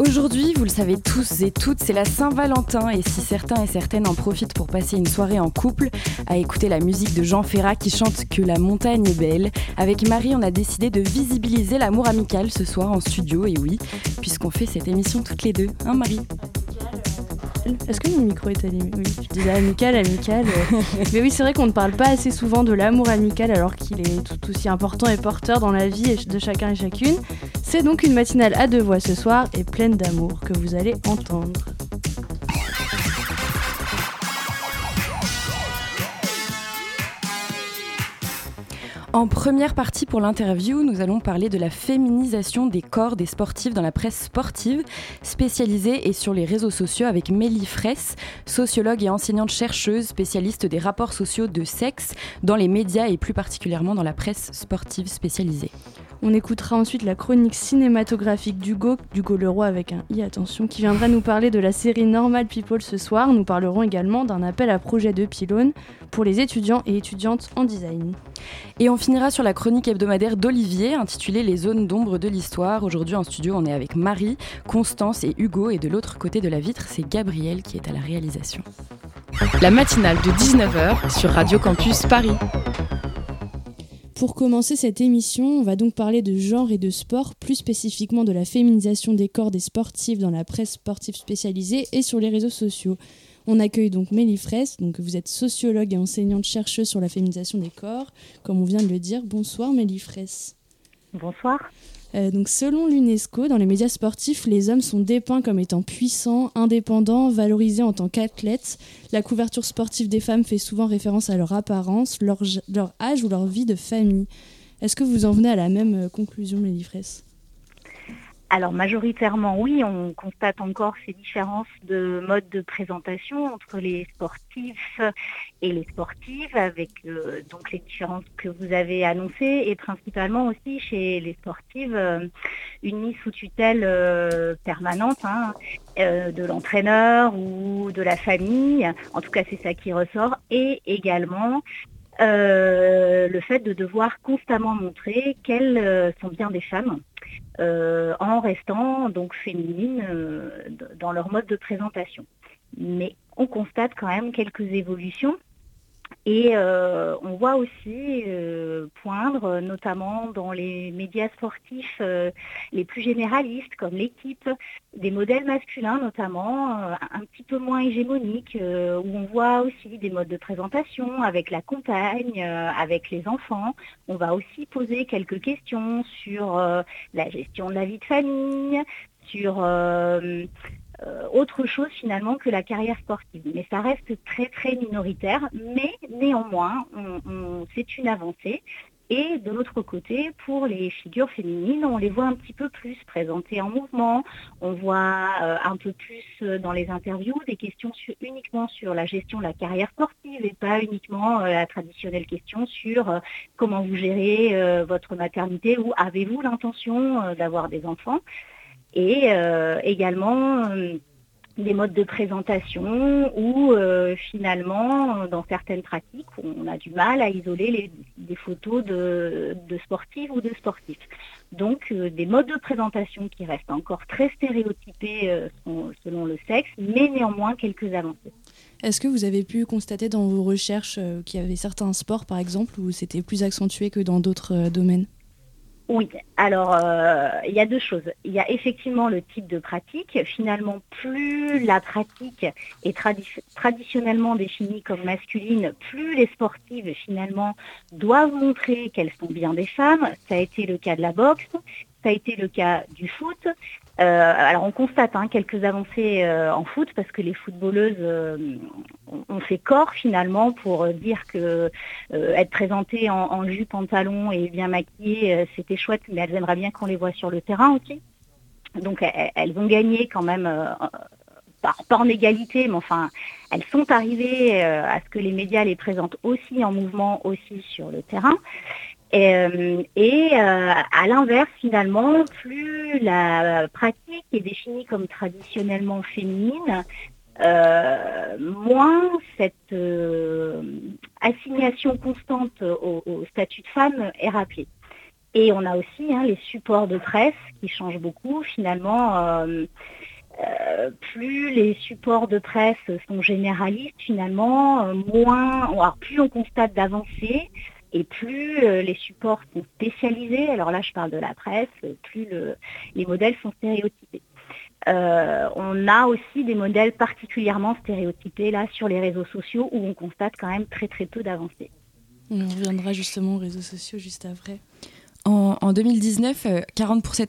Aujourd'hui, vous le savez tous et toutes, c'est la Saint-Valentin. Et si certains et certaines en profitent pour passer une soirée en couple, à écouter la musique de Jean Ferrat qui chante Que la montagne est belle, avec Marie, on a décidé de visibiliser l'amour amical ce soir en studio, et oui, puisqu'on fait cette émission toutes les deux, hein Marie? Est-ce que mon micro est allumé Oui, je disais amical, amical. Mais oui, c'est vrai qu'on ne parle pas assez souvent de l'amour amical alors qu'il est tout aussi important et porteur dans la vie de chacun et chacune. C'est donc une matinale à deux voix ce soir et pleine d'amour que vous allez entendre. En première partie pour l'interview, nous allons parler de la féminisation des corps des sportifs dans la presse sportive, spécialisée et sur les réseaux sociaux avec Mélie Fraisse, sociologue et enseignante chercheuse spécialiste des rapports sociaux de sexe dans les médias et plus particulièrement dans la presse sportive spécialisée. On écoutera ensuite la chronique cinématographique d'Hugo, d'Hugo Leroy avec un i, attention, qui viendra nous parler de la série Normal People ce soir. Nous parlerons également d'un appel à projet de pylône pour les étudiants et étudiantes en design. Et on finira sur la chronique hebdomadaire d'Olivier intitulée Les zones d'ombre de l'histoire. Aujourd'hui en studio, on est avec Marie, Constance et Hugo et de l'autre côté de la vitre, c'est Gabriel qui est à la réalisation. La matinale de 19h sur Radio Campus Paris. Pour commencer cette émission, on va donc parler de genre et de sport, plus spécifiquement de la féminisation des corps des sportifs dans la presse sportive spécialisée et sur les réseaux sociaux. On accueille donc Mélie Fraisse, donc vous êtes sociologue et enseignante chercheuse sur la féminisation des corps, comme on vient de le dire. Bonsoir Mélie Fraisse. Bonsoir. Euh, donc selon l'UNESCO, dans les médias sportifs, les hommes sont dépeints comme étant puissants, indépendants, valorisés en tant qu'athlètes. La couverture sportive des femmes fait souvent référence à leur apparence, leur, âge ou leur vie de famille. Est-ce que vous en venez à la même euh, conclusion, Mélie Fraisse alors majoritairement oui, on constate encore ces différences de mode de présentation entre les sportifs et les sportives avec euh, donc les différences que vous avez annoncées et principalement aussi chez les sportives euh, une mise sous tutelle euh, permanente hein, de l'entraîneur ou de la famille, en tout cas c'est ça qui ressort, et également le fait de devoir constamment montrer qu'elles sont bien des femmes euh, en restant donc féminines euh, dans leur mode de présentation. Mais on constate quand même quelques évolutions et euh, on voit aussi euh, poindre, notamment dans les médias sportifs euh, les plus généralistes, comme l'équipe, des modèles masculins notamment, un petit peu moins hégémoniques, où on voit aussi des modes de présentation avec la compagne, avec les enfants. On va aussi poser quelques questions sur la gestion de la vie de famille, sur euh, autre chose finalement que la carrière sportive. Mais ça reste très très minoritaire, mais néanmoins, c'est une avancée. Et de l'autre côté, pour les figures féminines, on les voit un petit peu plus présentées en mouvement. On voit euh, un peu plus euh, dans les interviews des questions uniquement sur la gestion de la carrière sportive et pas uniquement la traditionnelle question sur comment vous gérez votre maternité ou avez-vous l'intention d'avoir des enfants et euh, également euh, des modes de présentation où euh, finalement, dans certaines pratiques, on a du mal à isoler les, des photos de, de, sportives ou de sportifs. Donc des modes de présentation qui restent encore très stéréotypés selon le sexe, mais néanmoins quelques avancées. Est-ce que vous avez pu constater dans vos recherches qu'il y avait certains sports, par exemple, où c'était plus accentué que dans d'autres domaines? Oui, alors euh, il y a deux choses. Il y a effectivement le type de pratique. Finalement, plus la pratique est traditionnellement définie comme masculine, plus les sportives finalement doivent montrer qu'elles sont bien des femmes. Ça a été le cas de la boxe, ça a été le cas du foot. Euh, alors on constate hein, quelques avancées euh, en foot parce que les footballeuses euh, ont fait corps finalement pour dire que être présentées en, jupe, pantalon et bien maquillées, c'était chouette, mais elles aimeraient bien qu'on les voit sur le terrain aussi. Donc elles, ont gagné quand même, pas, en égalité, mais enfin, elles sont arrivées à ce que les médias les présentent aussi en mouvement, aussi sur le terrain. Et, à l'inverse, finalement, plus la pratique est définie comme traditionnellement féminine, moins cette assignation constante au, statut de femme est rappelée. Et on a aussi hein, les supports de presse qui changent beaucoup. Finalement, euh, euh, plus les supports de presse sont généralistes, finalement, euh, moins, alors plus on constate d'avancées et plus les supports sont spécialisés. Alors là, je parle de la presse, plus les modèles sont stéréotypés. on a aussi des modèles particulièrement stéréotypés là sur les réseaux sociaux où on constate quand même très très peu d'avancées. On reviendra justement aux réseaux sociaux juste après. En, 2019, 40%,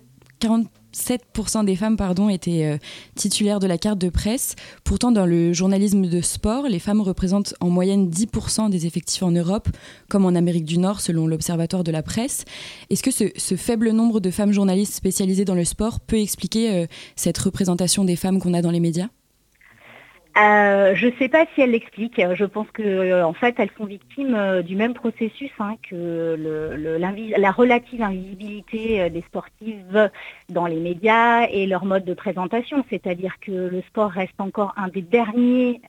47% des femmes pardon, étaient euh, titulaires de la carte de presse. Pourtant, dans le journalisme de sport, les femmes représentent en moyenne 10% des effectifs en Europe, comme en Amérique du Nord, selon l'Observatoire de la presse. Est-ce que ce, faible nombre de femmes journalistes spécialisées dans le sport peut expliquer euh, cette représentation des femmes qu'on a dans les médias? Euh, je ne sais pas si elle l'explique. Je pense que euh, en fait, elles sont victimes euh, du même processus hein, que la relative invisibilité des sportives dans les médias et leur mode de présentation. C'est-à-dire que le sport reste encore un des derniers,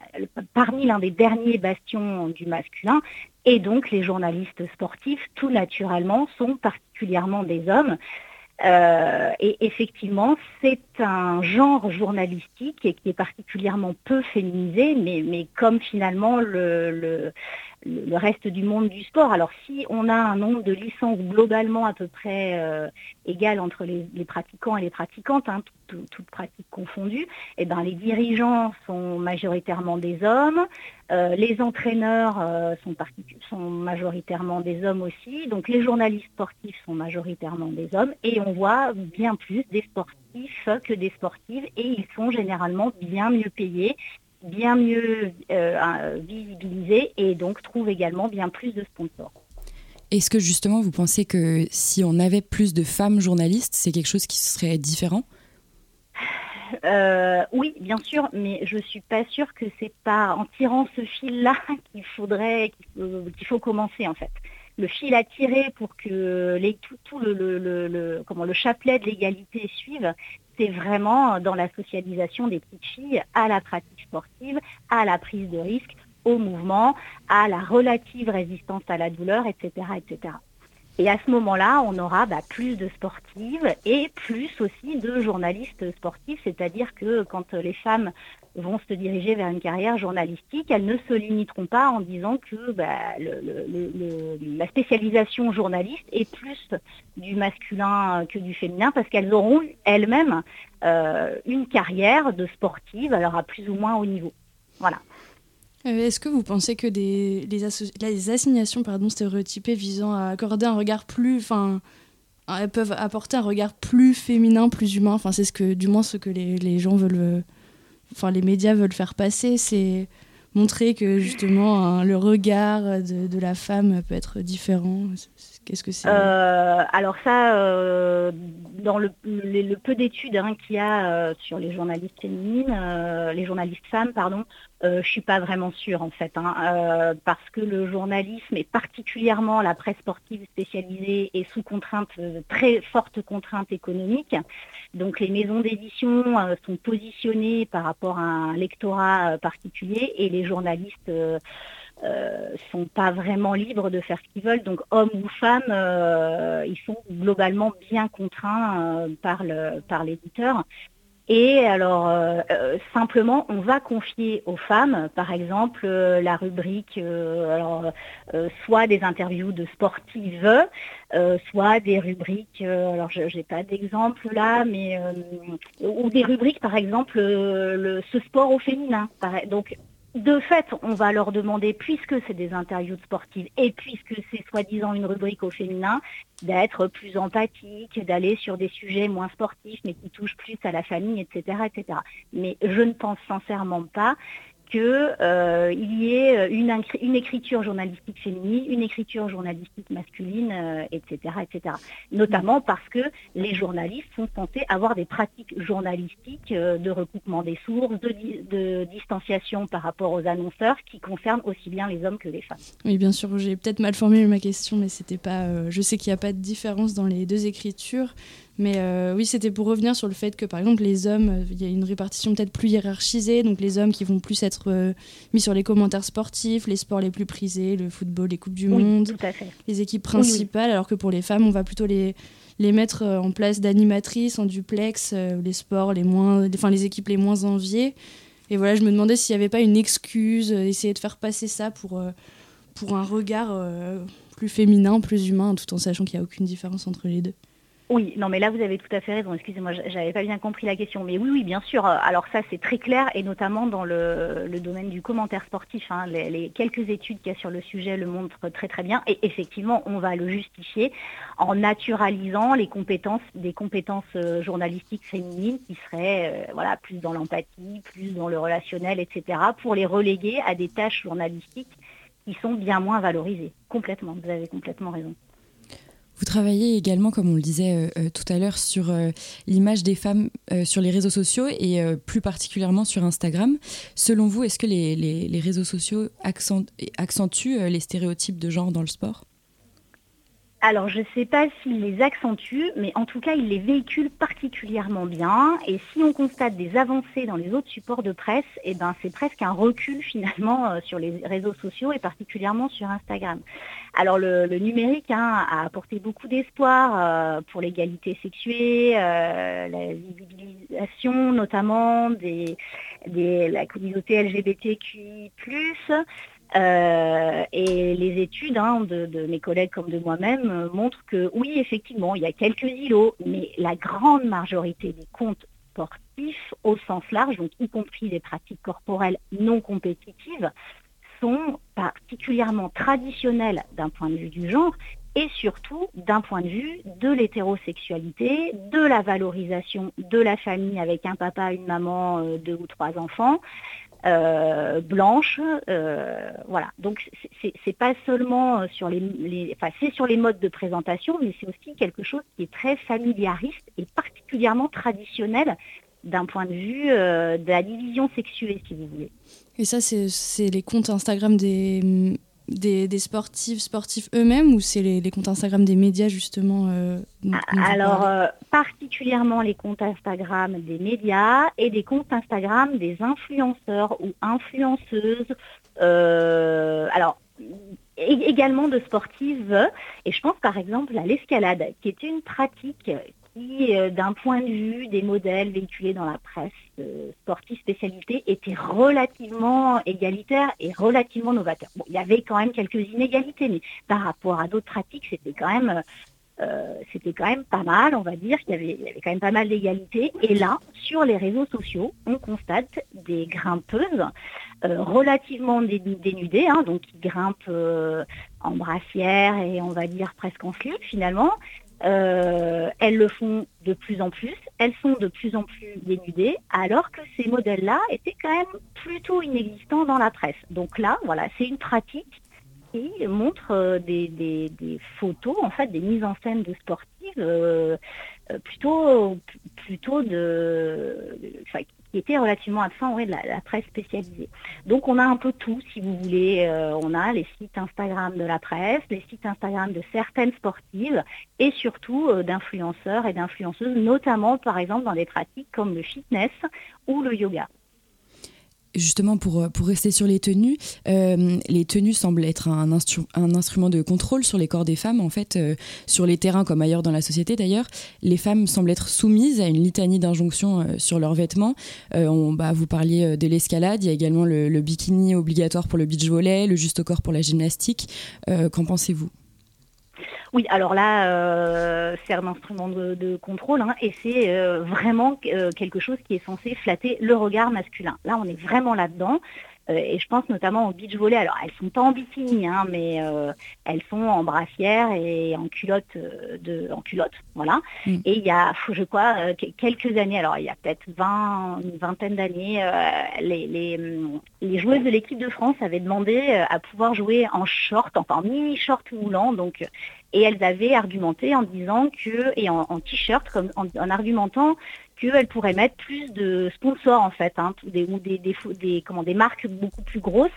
parmi l'un des derniers bastions du masculin. Et donc, les journalistes sportifs, tout naturellement, sont particulièrement des hommes. Euh, et effectivement, c'est un genre journalistique qui est particulièrement peu féminisé, mais, mais comme finalement le, le reste du monde du sport. Alors si on a un nombre de licences globalement à peu près euh, égal entre les, pratiquants et les pratiquantes, hein, toutes pratiques confondues, eh ben, les dirigeants sont majoritairement des hommes, euh, les entraîneurs euh, sont, majoritairement des hommes aussi, donc les journalistes sportifs sont majoritairement des hommes, et on voit bien plus des sportifs que des sportives, et ils sont généralement bien mieux payés bien mieux euh, et donc trouvent également bien plus de sponsors. Est-ce que justement vous pensez que si on avait plus de femmes journalistes, c'est quelque chose qui serait différent? Euh, oui, bien sûr, mais je suis pas sûre que c'est pas en tirant ce fil-là qu'il faudrait, qu'il faut commencer en fait. Le fil à tirer pour que les, tout, le, comment, le chapelet de l'égalité suive, vraiment dans la socialisation des petites filles à la pratique sportive, à la prise de risque, au mouvement, à la relative résistance à la douleur, etc. etc. Et à ce moment-là, on aura bah, plus de sportives et plus aussi de journalistes sportifs, c'est-à-dire que quand les femmes vont se diriger vers une carrière journalistique, elles ne se limiteront pas en disant que bah, la spécialisation journaliste est plus du masculin que du féminin, parce qu'elles auront elles-mêmes euh, une carrière de sportive, alors à plus ou moins haut niveau. Voilà. Euh, est-ce que vous pensez que les, assignations pardon, stéréotypées visant à accorder un regard plus. Enfin, elles peuvent apporter un regard plus féminin, plus humain? Enfin, c'est ce que, du moins ce que les gens veulent. Enfin, les médias veulent faire passer. C'est montrer que justement hein, le regard de, la femme peut être différent. Qu'est-ce que c'est euh, Alors ça, euh, dans le, peu d'études hein, qu'il y a euh, sur les journalistes féminines, les journalistes femmes, pardon, je suis pas vraiment sûre en fait, hein, parce que le journalisme et particulièrement la presse sportive spécialisée est sous contrainte, très forte contrainte économique. Donc les maisons d'édition sont positionnées par rapport à un lectorat particulier et les journalistes euh, sont pas vraiment libres de faire ce qu'ils veulent. Donc hommes ou femmes, euh, ils sont globalement bien contraints euh, par par l'éditeur. Et alors simplement, on va confier aux femmes, par exemple, la rubrique, alors soit des interviews de sportives, soit des rubriques, alors je n'ai pas d'exemple là, mais ou des rubriques, par exemple, le, ce sport au féminin. De fait, on va leur demander, puisque c'est des interviews sportives et puisque c'est soi-disant une rubrique au féminin, d'être plus empathique, d'aller sur des sujets moins sportifs mais qui touchent plus à la famille, etc. etc. Mais je ne pense sincèrement pas qu'il y ait une, une, écriture journalistique féminine, une écriture journalistique masculine, etc., etc. Notamment parce que les journalistes sont censés avoir des pratiques journalistiques de recoupement des sources, de, de distanciation par rapport aux annonceurs qui concernent aussi bien les hommes que les femmes. Oui, bien sûr, j'ai peut-être mal formulé ma question, mais c'était pas. je sais qu'il n'y a pas de différence dans les deux écritures. Mais euh, oui, c'était pour revenir sur le fait que, par exemple, les hommes, euh, il y a une répartition peut-être plus hiérarchisée, donc les hommes qui vont plus être euh, mis sur les commentaires sportifs, les sports les plus prisés, le football, les Coupes du Monde, les équipes principales, alors que pour les femmes, on va plutôt les, les mettre en place d'animatrices, en duplex, les sports les moins, enfin les équipes les moins enviées. Et voilà, je me demandais s'il n'y avait pas une excuse, essayer de faire passer ça pour, pour un regard plus féminin, plus humain, tout en sachant qu'il n'y a aucune différence entre les deux. Oui, non, mais là, vous avez tout à fait raison. Excusez-moi, j'avais pas bien compris la question. Mais oui, oui, bien sûr. Alors ça, c'est très clair, et notamment dans le, domaine du commentaire sportif. Hein. les, quelques études qu'il y a sur le sujet le montrent très très bien. Et effectivement, on va le justifier en naturalisant les compétences, des compétences euh, journalistiques féminines qui seraient, euh, voilà, plus dans l'empathie, plus dans le relationnel, etc., pour les reléguer à des tâches journalistiques qui sont bien moins valorisées. Complètement. Vous avez complètement raison. Vous travaillez également, comme on le disait euh, euh, tout à l'heure, sur euh, l'image des femmes sur les réseaux sociaux et plus particulièrement sur Instagram. Selon vous, est-ce que les, réseaux sociaux accentuent les stéréotypes de genre dans le sport? Alors, je ne sais pas s'il les accentue, mais en tout cas, il les véhicule particulièrement bien. Et si on constate des avancées dans les autres supports de presse, eh ben, c'est presque un recul finalement euh, sur les réseaux sociaux et particulièrement sur Instagram. Alors, le, numérique hein, a apporté beaucoup d'espoir euh, pour l'égalité sexuée, euh, la visibilisation notamment des, la communauté LGBTQI+, euh, et les études hein, de, mes collègues comme de moi-même euh, montrent que oui, effectivement, il y a quelques îlots, mais la grande majorité des comptes sportifs au sens large, donc y compris les pratiques corporelles non compétitives, sont particulièrement traditionnelles d'un point de vue du genre et surtout d'un point de vue de l'hétérosexualité, de la valorisation de la famille avec un papa, une maman, euh, deux ou trois enfants, euh, blanche. Euh, voilà. Donc c'est pas seulement sur les, enfin c'est sur les modes de présentation, mais c'est aussi quelque chose qui est très familiariste et particulièrement traditionnel d'un point de vue euh, de la division sexuée, si vous voulez. Et ça, c'est les comptes Instagram des des, sportifs, sportifs eux-mêmes ou c'est les, comptes Instagram des médias justement euh, Alors, euh, particulièrement les comptes Instagram des médias et des comptes Instagram des influenceurs ou influenceuses. Euh, alors, également de sportives. Et je pense par exemple à l'escalade, qui est une pratique qui, euh, d'un point de vue des modèles véhiculés dans la presse euh, sportive spécialité, était relativement égalitaire et relativement novateur. Bon, il y avait quand même quelques inégalités, mais par rapport à d'autres pratiques, c'était quand même euh, c'était quand même pas mal, on va dire qu'il y avait, y avait quand même pas mal d'égalité. Et là, sur les réseaux sociaux, on constate des grimpeuses relativement dénudées, hein, donc qui grimpent en brassière et on va dire presque en slip finalement, euh, elles le font de plus en plus, elles sont de plus en plus dénudées, alors que ces modèles-là étaient quand même plutôt inexistants dans la presse. Donc là, voilà, c'est une pratique qui montre euh, des, photos, en fait, des mises en scène de sportives euh, plutôt, plutôt de, qui était relativement absent de la, presse spécialisée. Donc on a un peu tout, si vous voulez. Euh, on a les sites Instagram de la presse, les sites Instagram de certaines sportives et surtout euh, d'influenceurs et d'influenceuses, notamment par exemple dans des pratiques comme le fitness ou le yoga justement pour, pour rester sur les tenues, euh, les tenues semblent être un, instrument de contrôle sur les corps des femmes. En fait, euh, sur les terrains comme ailleurs dans la société d'ailleurs, les femmes semblent être soumises à une litanie d'injonctions euh, sur leurs vêtements. on, bah, vous parliez de l'escalade, il y a également le, bikini obligatoire pour le beach volley, le juste corps pour la gymnastique. Qu'en pensez-vous? Oui, alors là, euh, c'est un instrument de, contrôle hein, et c'est euh, vraiment euh, quelque chose qui est censé flatter le regard masculin. Là, on est vraiment là-dedans. Euh, et je pense notamment au beach volley. Alors, elles sont pas en bikini, hein, mais euh, elles sont en brassière et en culotte, euh, de, en culotte, voilà. Mm. Et il y a, je crois, quelques années, alors il y a peut-être 20, une vingtaine d'années, les, les, mm, les, joueuses de l'équipe de France avaient demandé à pouvoir jouer en short, enfin en mini-short moulant, donc et elles avaient argumenté en disant que, et en, t-shirt, comme en, argumentant qu'elles pourraient mettre plus de sponsors en fait, hein, des, ou des, des, des, comment, des marques beaucoup plus grosses,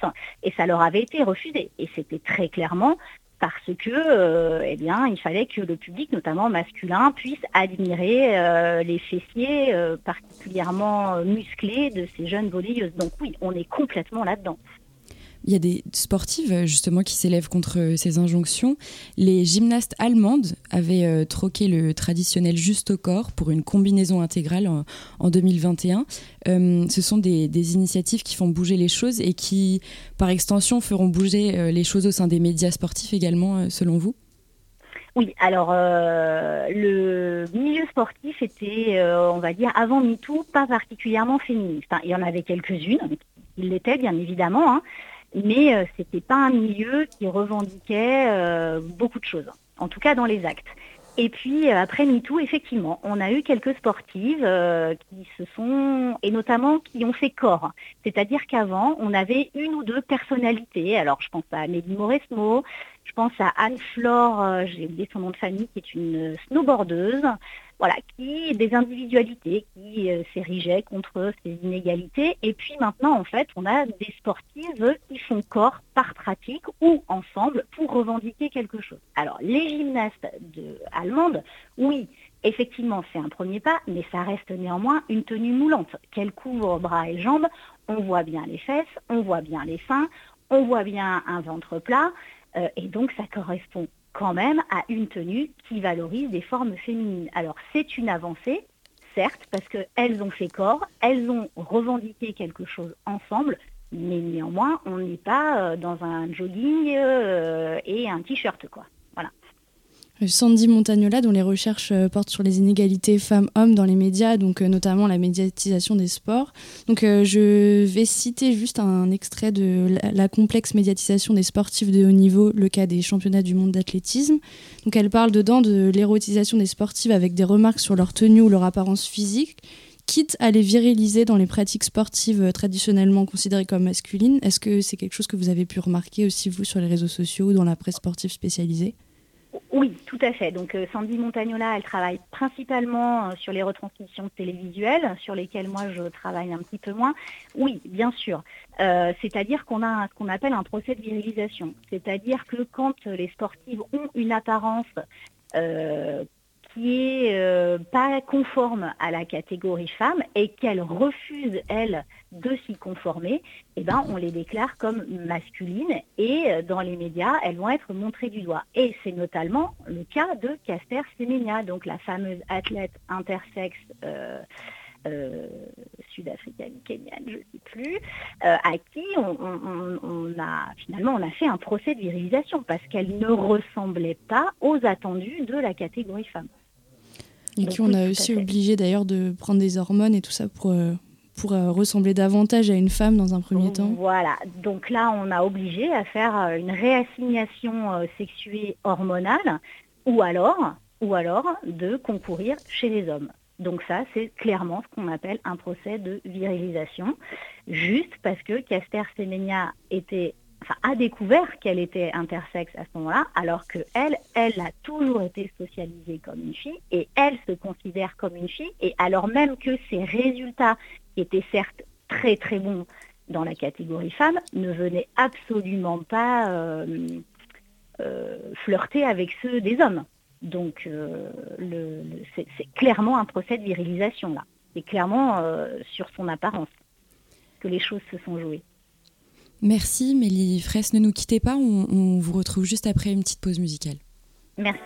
et ça leur avait été refusé. Et c'était très clairement parce que euh, eh bien, il fallait que le public, notamment masculin, puisse admirer euh, les fessiers euh, particulièrement musclés de ces jeunes volleyeuses. Donc oui, on est complètement là-dedans. Il y a des sportives euh, justement qui s'élèvent contre euh, ces injonctions. Les gymnastes allemandes avaient euh, troqué le traditionnel juste au corps pour une combinaison intégrale en, 2021. ce sont des, initiatives qui font bouger les choses et qui, par extension, feront bouger les choses au sein des médias sportifs également, selon vous? Oui, alors le milieu sportif était, on va dire, avant MeToo, pas particulièrement féministe. il y en avait quelques-unes, il l'était bien évidemment, hein, mais euh, ce n'était pas un milieu qui revendiquait euh, beaucoup de choses, en tout cas dans les actes. Et puis euh, après MeToo, effectivement, on a eu quelques sportives qui se sont, et notamment qui ont fait corps. C'est-à-dire qu'avant, on avait une ou deux personnalités. Alors je pense à Amélie Mauresmo, je pense à Anne-Flore, j'ai oublié son nom de famille, qui est une snowboardeuse voilà, qui des individualités qui euh, s'érigeaient contre ces inégalités. Et puis maintenant, en fait, on a des sportives qui font corps par pratique ou ensemble pour revendiquer quelque chose. Alors, les gymnastes de, allemandes, oui, effectivement, c'est un premier pas, mais ça reste néanmoins une tenue moulante qu'elle couvre bras et jambes. On voit bien les fesses, on voit bien les seins, on voit bien un ventre plat. Euh, et donc, ça correspond quand même à une tenue qui valorise des formes féminines. Alors c'est une avancée, certes, parce qu'elles ont fait corps, elles ont revendiqué quelque chose ensemble, mais néanmoins, on n'est pas euh, dans un jogging euh, et un t-shirt, quoi. Sandy Montagnola, dont les recherches euh, portent sur les inégalités femmes-hommes dans les médias, donc euh, notamment la médiatisation des sports. Donc, euh, je vais citer juste un extrait de la, complexe médiatisation des sportifs de haut niveau, le cas des championnats du monde d'athlétisme. Donc, elle parle dedans de l'érotisation des sportives avec des remarques sur leur tenue ou leur apparence physique, quitte à les viriliser dans les pratiques sportives traditionnellement considérées comme masculines. Est-ce que c'est quelque chose que vous avez pu remarquer aussi, vous, sur les réseaux sociaux ou dans la presse sportive spécialisée? Oui, tout à fait. Donc euh, Sandy Montagnola, elle travaille principalement euh, sur les retransmissions télévisuelles, sur lesquelles moi je travaille un petit peu moins. Oui, bien sûr. Euh, c'est-à-dire qu'on a ce qu'on appelle un procès de virilisation. C'est-à-dire que quand les sportives ont une apparence qui est euh, pas conforme à la catégorie femme et qu'elle refuse, elle, de s'y conformer, eh ben, on les déclare comme masculines et euh, dans les médias, elles vont être montrées du doigt. Et c'est notamment le cas de Casper Semenya, donc la fameuse athlète intersexe euh, sud-africaine, kenyane, je ne sais plus, à qui on, a finalement on a fait un procès de virilisation parce qu'elle ne ressemblait pas aux attendus de la catégorie femme. Et qui on a aussi obligé d'ailleurs de prendre des hormones et tout ça pour, euh, pour euh, ressembler davantage à une femme dans un premier temps. Voilà, donc là on a obligé à faire euh, une réassignation sexuée hormonale ou alors, ou alors de concourir chez les hommes. Donc ça, c'est clairement ce qu'on appelle un procès de virilisation, juste parce que Casper Semenya était a découvert qu'elle était intersexe à ce moment-là, alors que elle, a toujours été socialisée comme une fille et elle se considère comme une fille. Et alors même que ses résultats étaient certes très très bons dans la catégorie femme, ne venaient absolument pas euh, euh, flirter avec ceux des hommes. Donc euh, c'est clairement un procès de virilisation là. C'est clairement sur son apparence que les choses se sont jouées. Merci Mélie Fraisse, ne nous quittez pas, on, on vous retrouve juste après une petite pause musicale. Merci.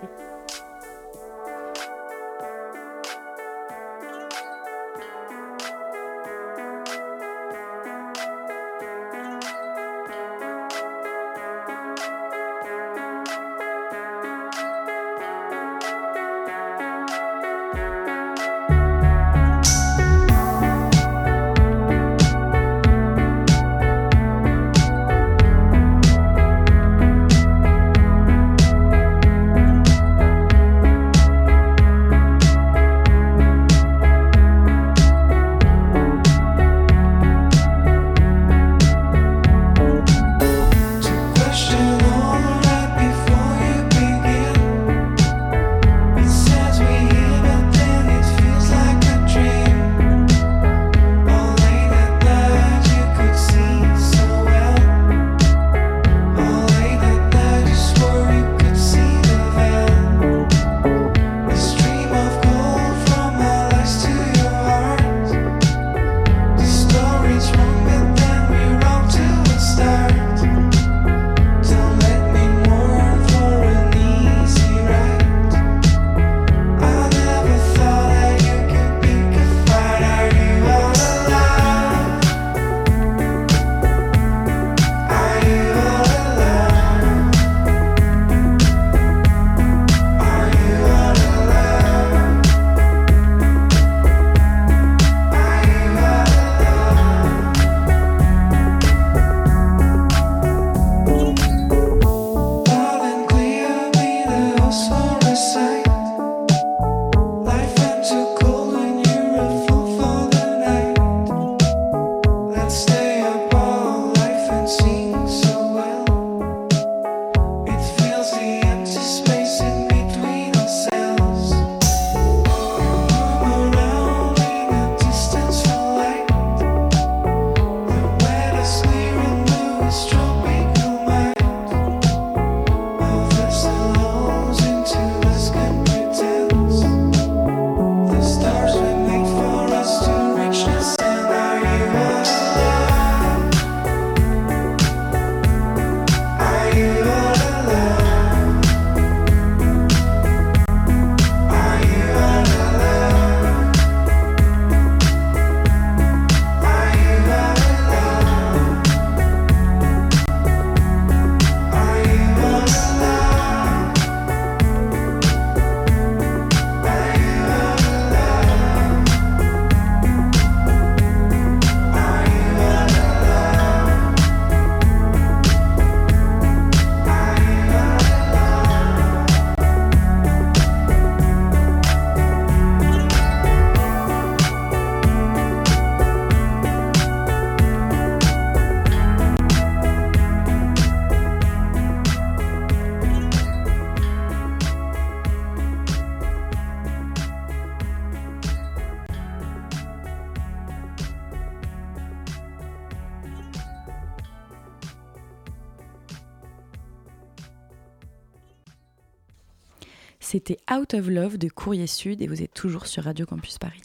Out of Love de Courrier Sud et vous êtes toujours sur Radio Campus Paris.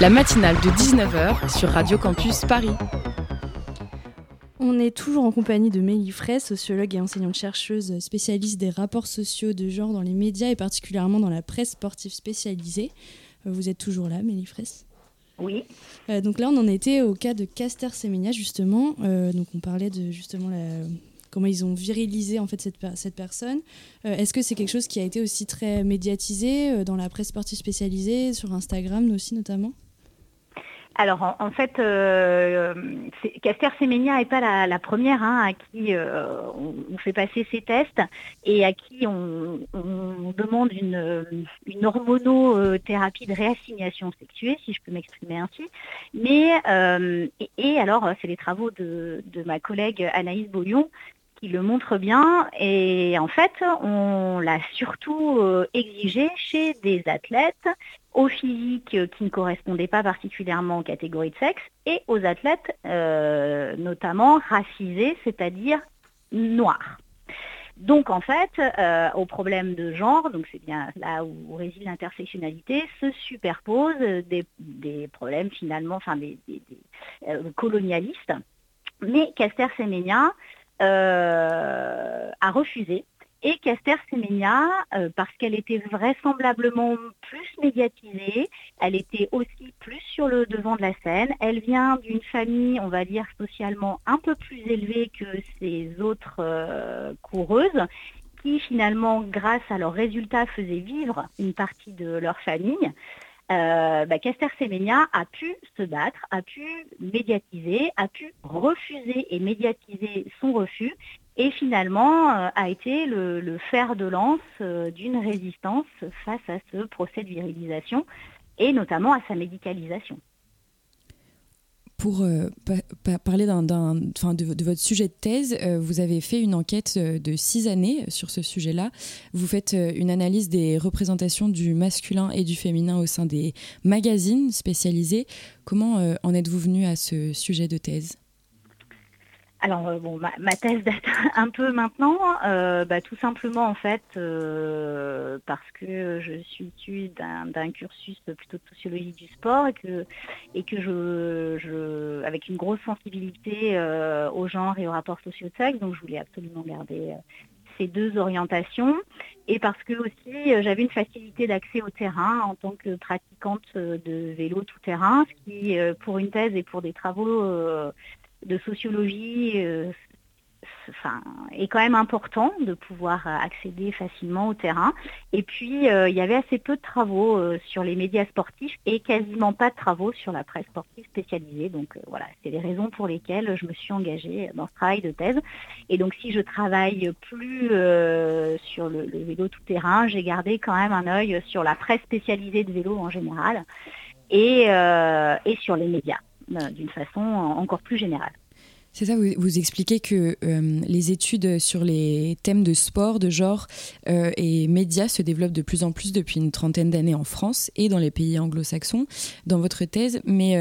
La matinale de 19h sur Radio Campus Paris. On est toujours en compagnie de Mélie Frey, sociologue et enseignante-chercheuse spécialiste des rapports sociaux de genre dans les médias et particulièrement dans la presse sportive spécialisée. Euh, vous êtes toujours là, Mélie Fraisse? Oui. Euh, donc là, on en était au cas de Caster Semenya, justement. Euh, donc on parlait de justement la, comment ils ont virilisé en fait cette, cette personne. Est-ce que c'est quelque chose qui a été aussi très médiatisé dans la presse sportive spécialisée, sur Instagram aussi notamment? Alors en, fait, euh, Caster n'est pas la, première hein, à qui euh, on, fait passer ces tests et à qui on, demande une, hormonothérapie de réassignation sexuée, si je peux m'exprimer ainsi. Mais euh, et, alors, c'est les travaux de, de ma collègue Anaïs Bouillon qui le montre bien. Et en fait, on l'a surtout euh, exigé chez des athlètes au physique qui ne correspondaient pas particulièrement aux catégories de sexe et aux athlètes euh, notamment racisés, c'est-à-dire noirs. Donc en fait, euh, au problème de genre, donc c'est bien là où réside l'intersectionnalité, se superposent des, problèmes finalement, enfin des, colonialistes. Mais Caster Semenya euh, a refusé. Et Caster Semenya, euh, parce qu'elle était vraisemblablement plus médiatisée, elle était aussi plus sur le devant de la scène. Elle vient d'une famille, on va dire, socialement un peu plus élevée que ses autres euh, coureuses, qui finalement, grâce à leurs résultats, faisaient vivre une partie de leur famille. Euh, bah, Caster a pu se battre, a pu médiatiser, a pu refuser et médiatiser son refus et finalement euh, a été le, fer de lance euh, d'une résistance face à ce procès de virilisation et notamment à sa médicalisation pour euh, parler d'un, de, votre sujet de thèse, euh, vous avez fait une enquête euh, de six années sur ce sujet-là. Vous faites une analyse des représentations du masculin et du féminin au sein des magazines spécialisés. Comment en êtes-vous venu à ce sujet de thèse? Alors euh, bon, ma, thèse date un peu maintenant, euh, bah, tout simplement en fait euh, parce que je suis issue d'un cursus plutôt de sociologie du sport et que et que je, avec une grosse sensibilité au genre et au rapport socio donc je voulais absolument garder ces deux orientations. Et parce que aussi j'avais une facilité d'accès au terrain en tant que pratiquante de vélo tout terrain, ce qui pour une thèse et pour des travaux de sociologie euh, est quand même important de pouvoir accéder facilement au terrain. Et puis, euh, il y avait assez peu de travaux euh, sur les médias sportifs et quasiment pas de travaux sur la presse sportive spécialisée. Donc voilà, c'est les raisons pour lesquelles je me suis engagée dans ce travail de thèse. Et donc, si je travaille plus sur le, vélo tout-terrain, j'ai gardé quand même un œil sur la presse spécialisée de vélo en général et, et sur les médias. Euh, d'une façon encore plus générale. C'est ça, vous, expliquez que euh, les études sur les thèmes de sport, de genre euh, et médias se développent de plus en plus depuis une trentaine d'années en France et dans les pays anglo-saxons, dans votre thèse, mais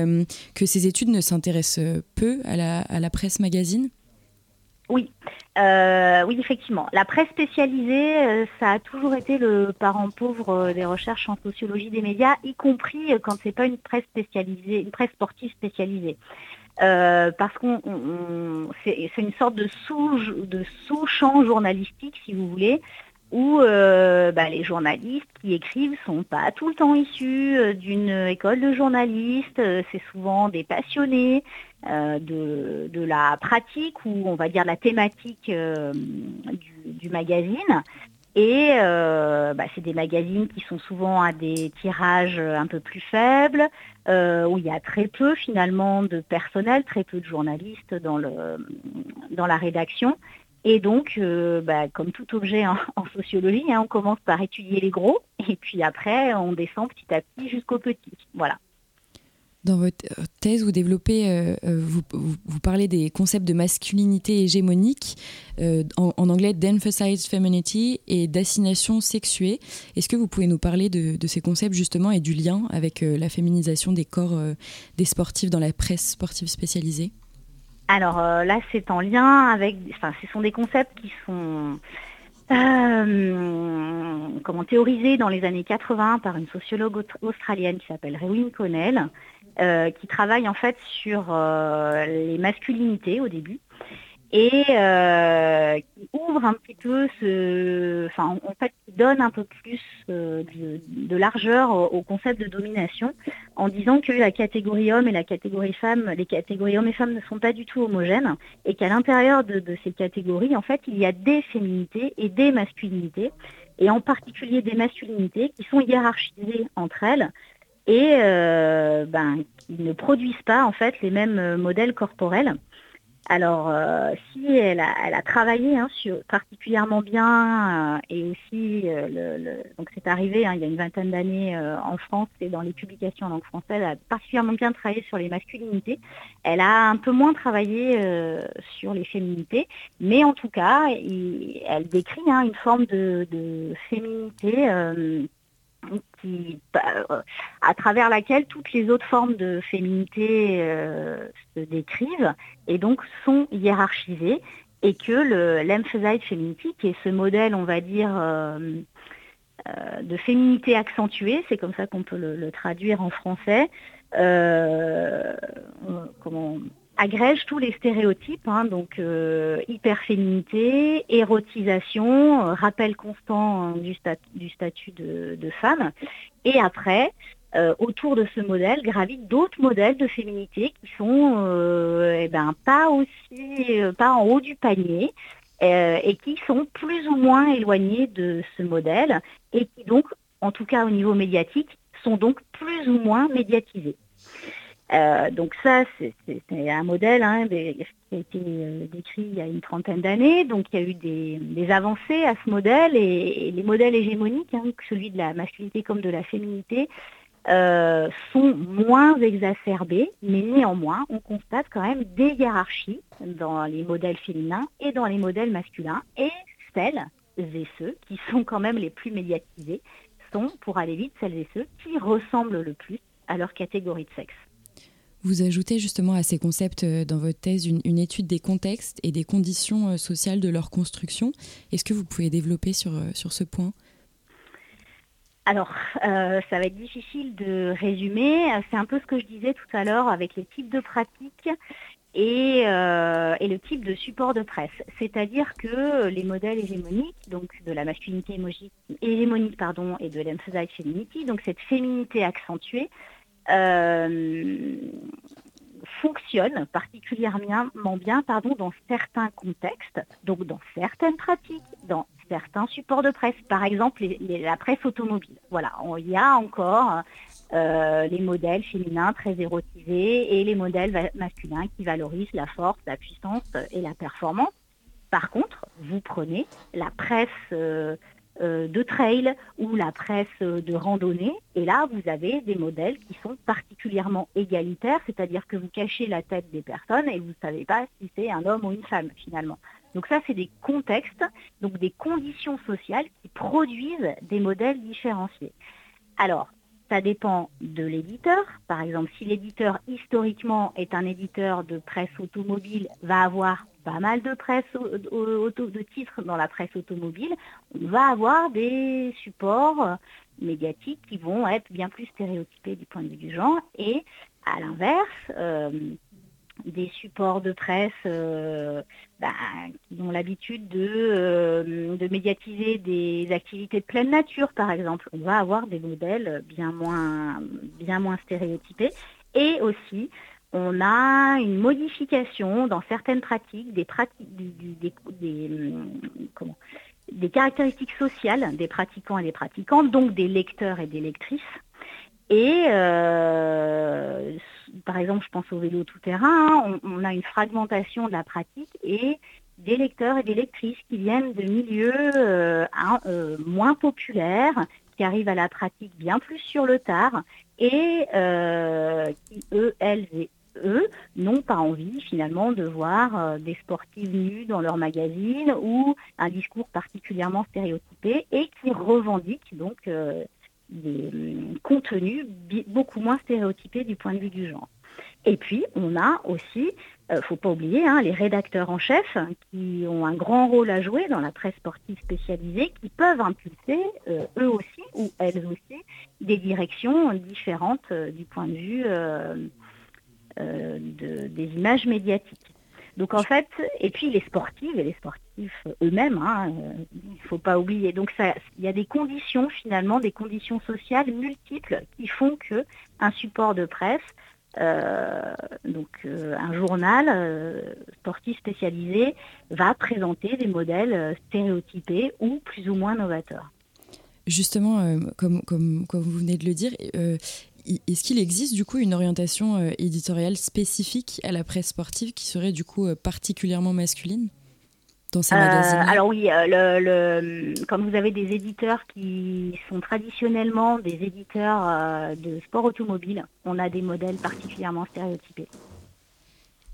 que ces études ne s'intéressent peu à la, presse magazine? Oui, oui, effectivement. La presse spécialisée, ça a toujours été le parent pauvre des recherches en sociologie des médias, y compris quand c'est pas une presse spécialisée, une presse sportive spécialisée. parce qu'on c'est une sorte de sous de sous-champ journalistique, si vous voulez, où bah, les journalistes qui écrivent sont pas tout le temps issus d'une école de journalistes, c'est souvent des passionnés, euh, de, la pratique ou on va dire la thématique euh, du, magazine. Et euh, bah, c'est des magazines qui sont souvent à des tirages un peu plus faibles, où il y a très peu finalement de personnel, très peu de journalistes dans, le, dans la rédaction. Et donc, bah, comme tout objet en, sociologie, hein, on commence par étudier les gros, et puis après, on descend petit à petit jusqu'aux petits. Voilà. Dans votre thèse, vous développez, euh, euh, vous, parlez des concepts de masculinité hégémonique, euh, en, anglais d'emphasized femininity et d'assignation sexuée. Est-ce que vous pouvez nous parler de, ces concepts justement et du lien avec la féminisation des corps des sportifs dans la presse sportive spécialisée? Alors là, c'est en lien avec, enfin, ce sont des concepts qui sont comment théorisée dans les années 80 par une sociologue australienne qui s'appelle Rewin Connell, qui travaille en fait sur les masculinités au début. Et euh, qui ouvre un petit peu ce, enfin en fait qui donne un peu plus euh, de, largeur au, concept de domination en disant que la catégorie homme et la catégorie femme, les catégories hommes et femmes ne sont pas du tout homogènes et qu'à l'intérieur de, ces catégories en fait il y a des féminités et des masculinités et en particulier des masculinités qui sont hiérarchisées entre elles et euh, ben, ne produisent pas en fait les mêmes modèles corporels. Alors, euh, si elle a, travaillé hein, particulièrement bien, euh, et aussi, euh, donc c'est arrivé hein, il y a une vingtaine d'années en France et dans les publications en langue française, elle a particulièrement bien travaillé sur les masculinités. Elle a un peu moins travaillé sur les féminités, mais en tout cas, elle décrit hein, une forme de féminité bah, à travers laquelle toutes les autres formes de féminité euh, se décrivent et donc sont hiérarchisées et que le l'emphasized femininity, qui est ce modèle, on va dire, euh, euh, de féminité accentuée, c'est comme ça qu'on peut le, traduire en français, agrège tous les stéréotypes, hein, donc euh, hyperféminité, érotisation, euh, rappel constant hein, du, statut de, femme. Et après, euh, autour de ce modèle gravitent d'autres modèles de féminité qui sont eh ben, pas aussi, pas en haut du panier. et qui sont plus ou moins éloignés de ce modèle et qui donc, en tout cas au niveau médiatique, sont donc plus ou moins médiatisés. Euh, donc ça, c'est un modèle hein, qui a été euh, décrit il y a une trentaine d'années. Donc il y a eu des, avancées à ce modèle et, les modèles hégémoniques, hein, celui de la masculinité comme de la féminité, euh, sont moins exacerbés, mais néanmoins, on constate quand même des hiérarchies dans les modèles féminins et dans les modèles masculins. Et celles et ceux qui sont quand même les plus médiatisés sont, pour aller vite, celles et ceux qui ressemblent le plus à leur catégorie de sexe. Vous ajoutez justement à ces concepts euh, dans votre thèse une, étude des contextes et des conditions euh, sociales de leur construction. Est-ce que vous pouvez développer sur, euh, sur ce point? Alors, ça va être difficile de résumer. C'est un peu ce que je disais tout à l'heure avec les types de pratiques et, et, le type de support de presse. C'est-à-dire que les modèles hégémoniques, donc de la masculinité hégémonique pardon, et de l'emphasized femininity, donc cette féminité accentuée, fonctionne particulièrement bien pardon, dans certains contextes, donc dans certaines pratiques, dans certains supports de presse, par exemple la presse automobile. Voilà, il y a encore euh, les modèles féminins très érotisés et les modèles masculins qui valorisent la force, la puissance et la performance. Par contre, vous prenez la presse euh, euh, de trail ou la presse de randonnée. Et là, vous avez des modèles qui sont particulièrement égalitaires, c'est-à-dire que vous cachez la tête des personnes et vous ne savez pas si c'est un homme ou une femme finalement. Donc ça, c'est des contextes, donc des conditions sociales qui produisent des modèles différenciés. Alors, ça dépend de l'éditeur. Par exemple, si l'éditeur historiquement est un éditeur de presse automobile, va avoir pas mal de presse de titres dans la presse automobile, on va avoir des supports médiatiques qui vont être bien plus stéréotypés du point de vue du genre. Et à l'inverse, euh, des supports de presse euh, bah, qui ont l'habitude de, euh, de, médiatiser des activités de pleine nature, par exemple. On va avoir des modèles bien moins, bien moins stéréotypés. Et aussi, on a une modification dans certaines pratiques, des, pratiques, des, caractéristiques sociales des pratiquants et des pratiquantes, donc des lecteurs et des lectrices. Et euh, par exemple, je pense au vélo tout-terrain, on, a une fragmentation de la pratique et des lecteurs et des lectrices qui viennent de milieux euh, euh, moins populaires, qui arrivent à la pratique bien plus sur le tard et qui, eux, elles et eux, n'ont pas envie finalement de voir des sportifs nus dans leur magazine ou un discours particulièrement stéréotypé et qui revendiquent donc des hum, contenus beaucoup moins stéréotypés du point de vue du genre. Et puis, on a aussi ne faut pas oublier hein, les rédacteurs en chef qui ont un grand rôle à jouer dans la presse sportive spécialisée, qui peuvent impulser eux aussi ou elles aussi des directions différentes du point de vue des images médiatiques. Donc en fait, et puis les sportives et les sportifs eux-mêmes, hein, euh, il ne faut pas oublier. Donc il y a des conditions finalement, des conditions sociales multiples qui font que un support de presse, euh, donc euh, un journal sportif spécialisé, va présenter des modèles stéréotypés ou plus ou moins novateurs. Justement, comme, comme, comme, vous venez de le dire, est-ce qu'il existe du coup une orientation euh, éditoriale spécifique à la presse sportive qui serait du coup euh, particulièrement masculine? Dans ces magazines? euh, Alors oui, le, comme vous avez des éditeurs qui sont traditionnellement des éditeurs de sport automobile, on a des modèles particulièrement stéréotypés.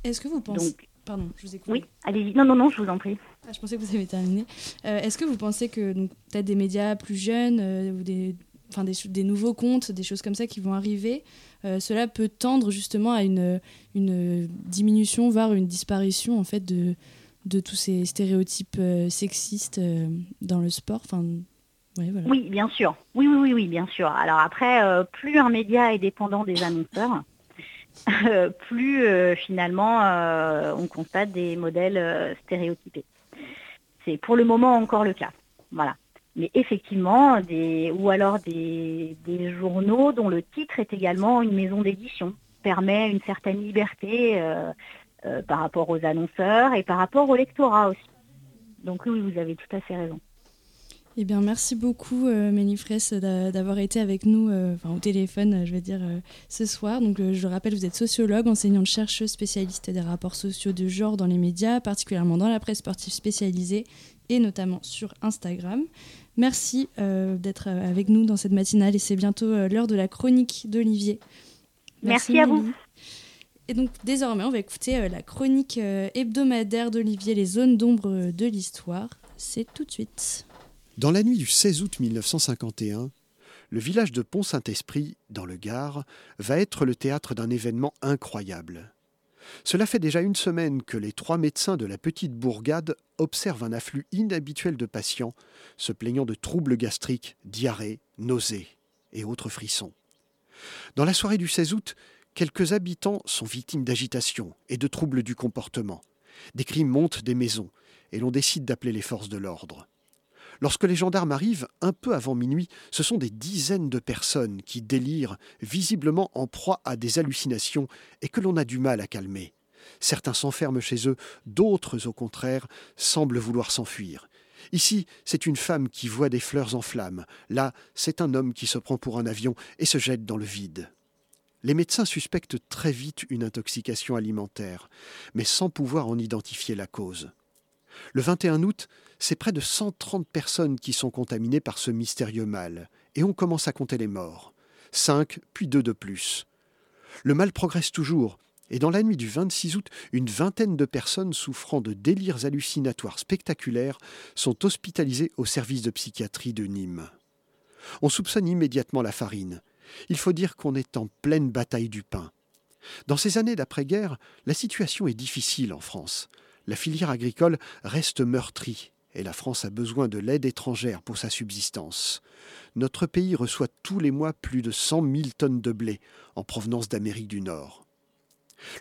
Est-ce que vous pensez... Pardon, je vous écoute. Oui, allez-y. Non, non, non, je vous en prie. Ah, je pensais que vous avez terminé. Est-ce que vous pensez que peut-être des médias plus jeunes ou des enfin des, nouveaux contes, des choses comme ça qui vont arriver, euh, cela peut tendre justement à une, une diminution, voire une disparition en fait de, de tous ces stéréotypes euh, sexistes euh, dans le sport. Enfin, Oui, bien sûr. Oui, oui, oui, oui, bien sûr. Alors après, plus un média est dépendant des annonceurs, plus finalement on constate des modèles stéréotypés. C'est pour le moment encore le cas. Voilà mais effectivement, des, ou alors des, journaux dont le titre est également une maison d'édition, permet une certaine liberté euh, euh, par rapport aux annonceurs et par rapport au lectorat aussi. Donc oui, vous avez tout à fait raison. Eh bien, merci beaucoup, euh, d'avoir été avec nous euh, au téléphone, je vais dire, ce soir. Donc, je rappelle, vous êtes sociologue, enseignante chercheuse, spécialiste des rapports sociaux de genre dans les médias, particulièrement dans la presse sportive spécialisée et notamment sur Instagram. Merci euh, d'être euh, avec nous dans cette matinale et c'est bientôt euh, l'heure de la chronique d'Olivier. Merci, à vous. Et donc désormais, on va écouter la chronique hebdomadaire d'Olivier, les zones d'ombre de l'histoire. C'est tout de suite. Dans la nuit du 16 août 1951, le village de Pont-Saint-Esprit, dans le Gard, va être le théâtre d'un événement incroyable. Cela fait déjà une semaine que les trois médecins de la petite bourgade observent un afflux inhabituel de patients se plaignant de troubles gastriques, diarrhées, nausées et autres frissons. Dans la soirée du 16 août, quelques habitants sont victimes d'agitation et de troubles du comportement. Des crimes montent des maisons et l'on décide d'appeler les forces de l'ordre. Lorsque les gendarmes arrivent, un peu avant minuit, ce sont des dizaines de personnes qui délirent, visiblement en proie à des hallucinations, et que l'on a du mal à calmer. Certains s'enferment chez eux, d'autres, au contraire, semblent vouloir s'enfuir. Ici, c'est une femme qui voit des fleurs en flammes. Là, c'est un homme qui se prend pour un avion et se jette dans le vide. Les médecins suspectent très vite une intoxication alimentaire, mais sans pouvoir en identifier la cause. Le 21 août, c'est près de 130 personnes qui sont contaminées par ce mystérieux mal, et on commence à compter les morts. Cinq, puis deux de plus. Le mal progresse toujours, et dans la nuit du 26 août, une vingtaine de personnes souffrant de délires hallucinatoires spectaculaires sont hospitalisées au service de psychiatrie de Nîmes. On soupçonne immédiatement la farine. Il faut dire qu'on est en pleine bataille du pain. Dans ces années d'après-guerre, la situation est difficile en France. La filière agricole reste meurtrie et la France a besoin de l'aide étrangère pour sa subsistance. Notre pays reçoit tous les mois plus de 100 000 tonnes de blé en provenance d'Amérique du Nord.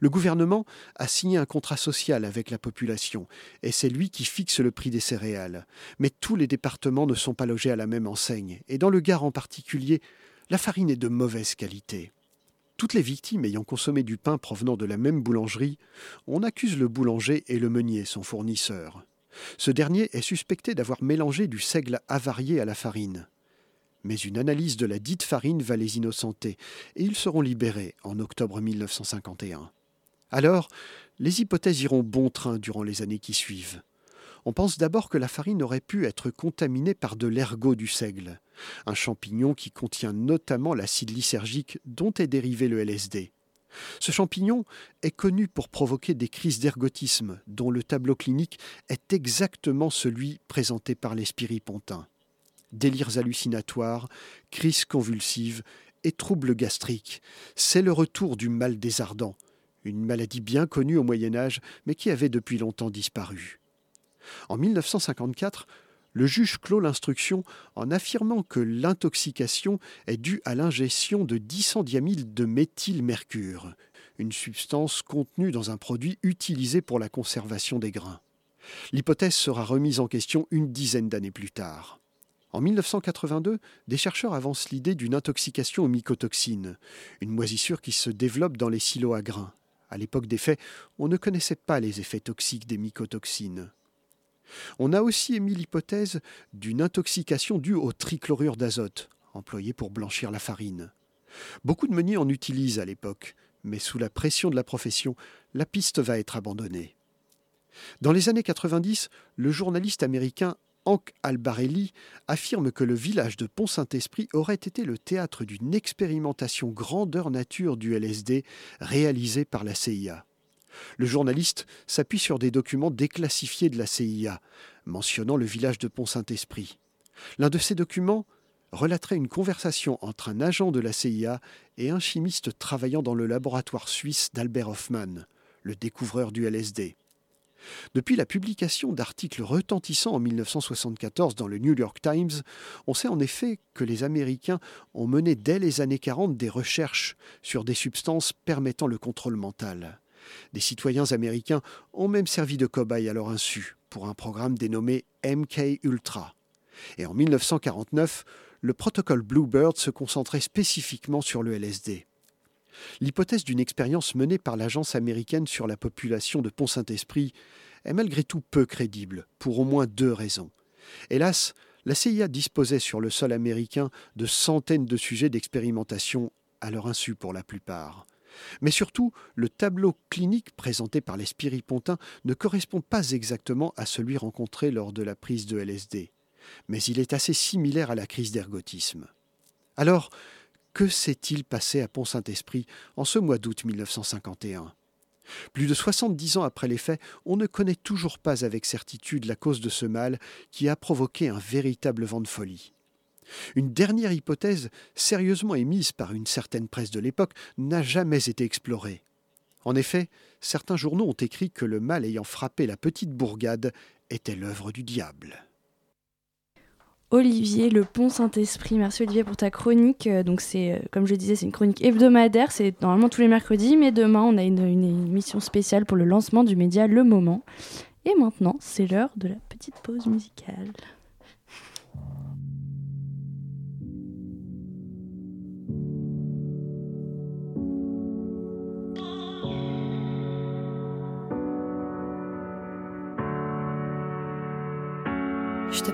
Le gouvernement a signé un contrat social avec la population, et c'est lui qui fixe le prix des céréales. Mais tous les départements ne sont pas logés à la même enseigne, et dans le Gard en particulier, la farine est de mauvaise qualité. Toutes les victimes ayant consommé du pain provenant de la même boulangerie, on accuse le boulanger et le meunier, son fournisseur. Ce dernier est suspecté d'avoir mélangé du seigle avarié à la farine. Mais une analyse de la dite farine va les innocenter, et ils seront libérés en octobre 1951. Alors, les hypothèses iront bon train durant les années qui suivent. On pense d'abord que la farine aurait pu être contaminée par de l'ergot du seigle, un champignon qui contient notamment l'acide lysergique dont est dérivé le LSD. Ce champignon est connu pour provoquer des crises d'ergotisme dont le tableau clinique est exactement celui présenté par les spiripontins. Délires hallucinatoires, crises convulsives et troubles gastriques, c'est le retour du mal des ardents, une maladie bien connue au Moyen Âge, mais qui avait depuis longtemps disparu. En 1954, le juge clôt l'instruction en affirmant que l'intoxication est due à l'ingestion de 10 diamyle de méthylmercure, une substance contenue dans un produit utilisé pour la conservation des grains. L'hypothèse sera remise en question une dizaine d'années plus tard. En 1982, des chercheurs avancent l'idée d'une intoxication aux mycotoxines, une moisissure qui se développe dans les silos à grains. À l'époque des faits, on ne connaissait pas les effets toxiques des mycotoxines. On a aussi émis l'hypothèse d'une intoxication due au trichlorure d'azote, employé pour blanchir la farine. Beaucoup de meuniers en utilisent à l'époque, mais sous la pression de la profession, la piste va être abandonnée. Dans les années 90, le journaliste américain Hank Albarelli affirme que le village de Pont-Saint-Esprit aurait été le théâtre d'une expérimentation grandeur nature du LSD réalisée par la CIA. Le journaliste s'appuie sur des documents déclassifiés de la CIA, mentionnant le village de Pont-Saint-Esprit. L'un de ces documents relaterait une conversation entre un agent de la CIA et un chimiste travaillant dans le laboratoire suisse d'Albert Hoffmann, le découvreur du LSD. Depuis la publication d'articles retentissants en 1974 dans le New York Times, on sait en effet que les Américains ont mené dès les années 40 des recherches sur des substances permettant le contrôle mental. Des citoyens américains ont même servi de cobayes à leur insu pour un programme dénommé MK Ultra. Et en 1949, le protocole Bluebird se concentrait spécifiquement sur le LSD. L'hypothèse d'une expérience menée par l'agence américaine sur la population de Pont-Saint-Esprit est malgré tout peu crédible, pour au moins deux raisons. Hélas, la CIA disposait sur le sol américain de centaines de sujets d'expérimentation, à leur insu pour la plupart. Mais surtout, le tableau clinique présenté par les spiripontins ne correspond pas exactement à celui rencontré lors de la prise de LSD, mais il est assez similaire à la crise d'ergotisme. Alors, que s'est-il passé à Pont-Saint-Esprit en ce mois d'août 1951 plus de 70 ans après les faits, on ne connaît toujours pas avec certitude la cause de ce mal qui a provoqué un véritable vent de folie. Une dernière hypothèse, sérieusement émise par une certaine presse de l'époque, n'a jamais été explorée. En effet, certains journaux ont écrit que le mal ayant frappé la petite bourgade était l'œuvre du diable. Olivier Le Pont Saint-Esprit. Merci Olivier pour ta chronique. Euh, donc c'est, euh, comme je disais, c'est une chronique hebdomadaire. C'est normalement tous les mercredis, mais demain on a une, une émission spéciale pour le lancement du média Le Moment. Et maintenant, c'est l'heure de la petite pause musicale.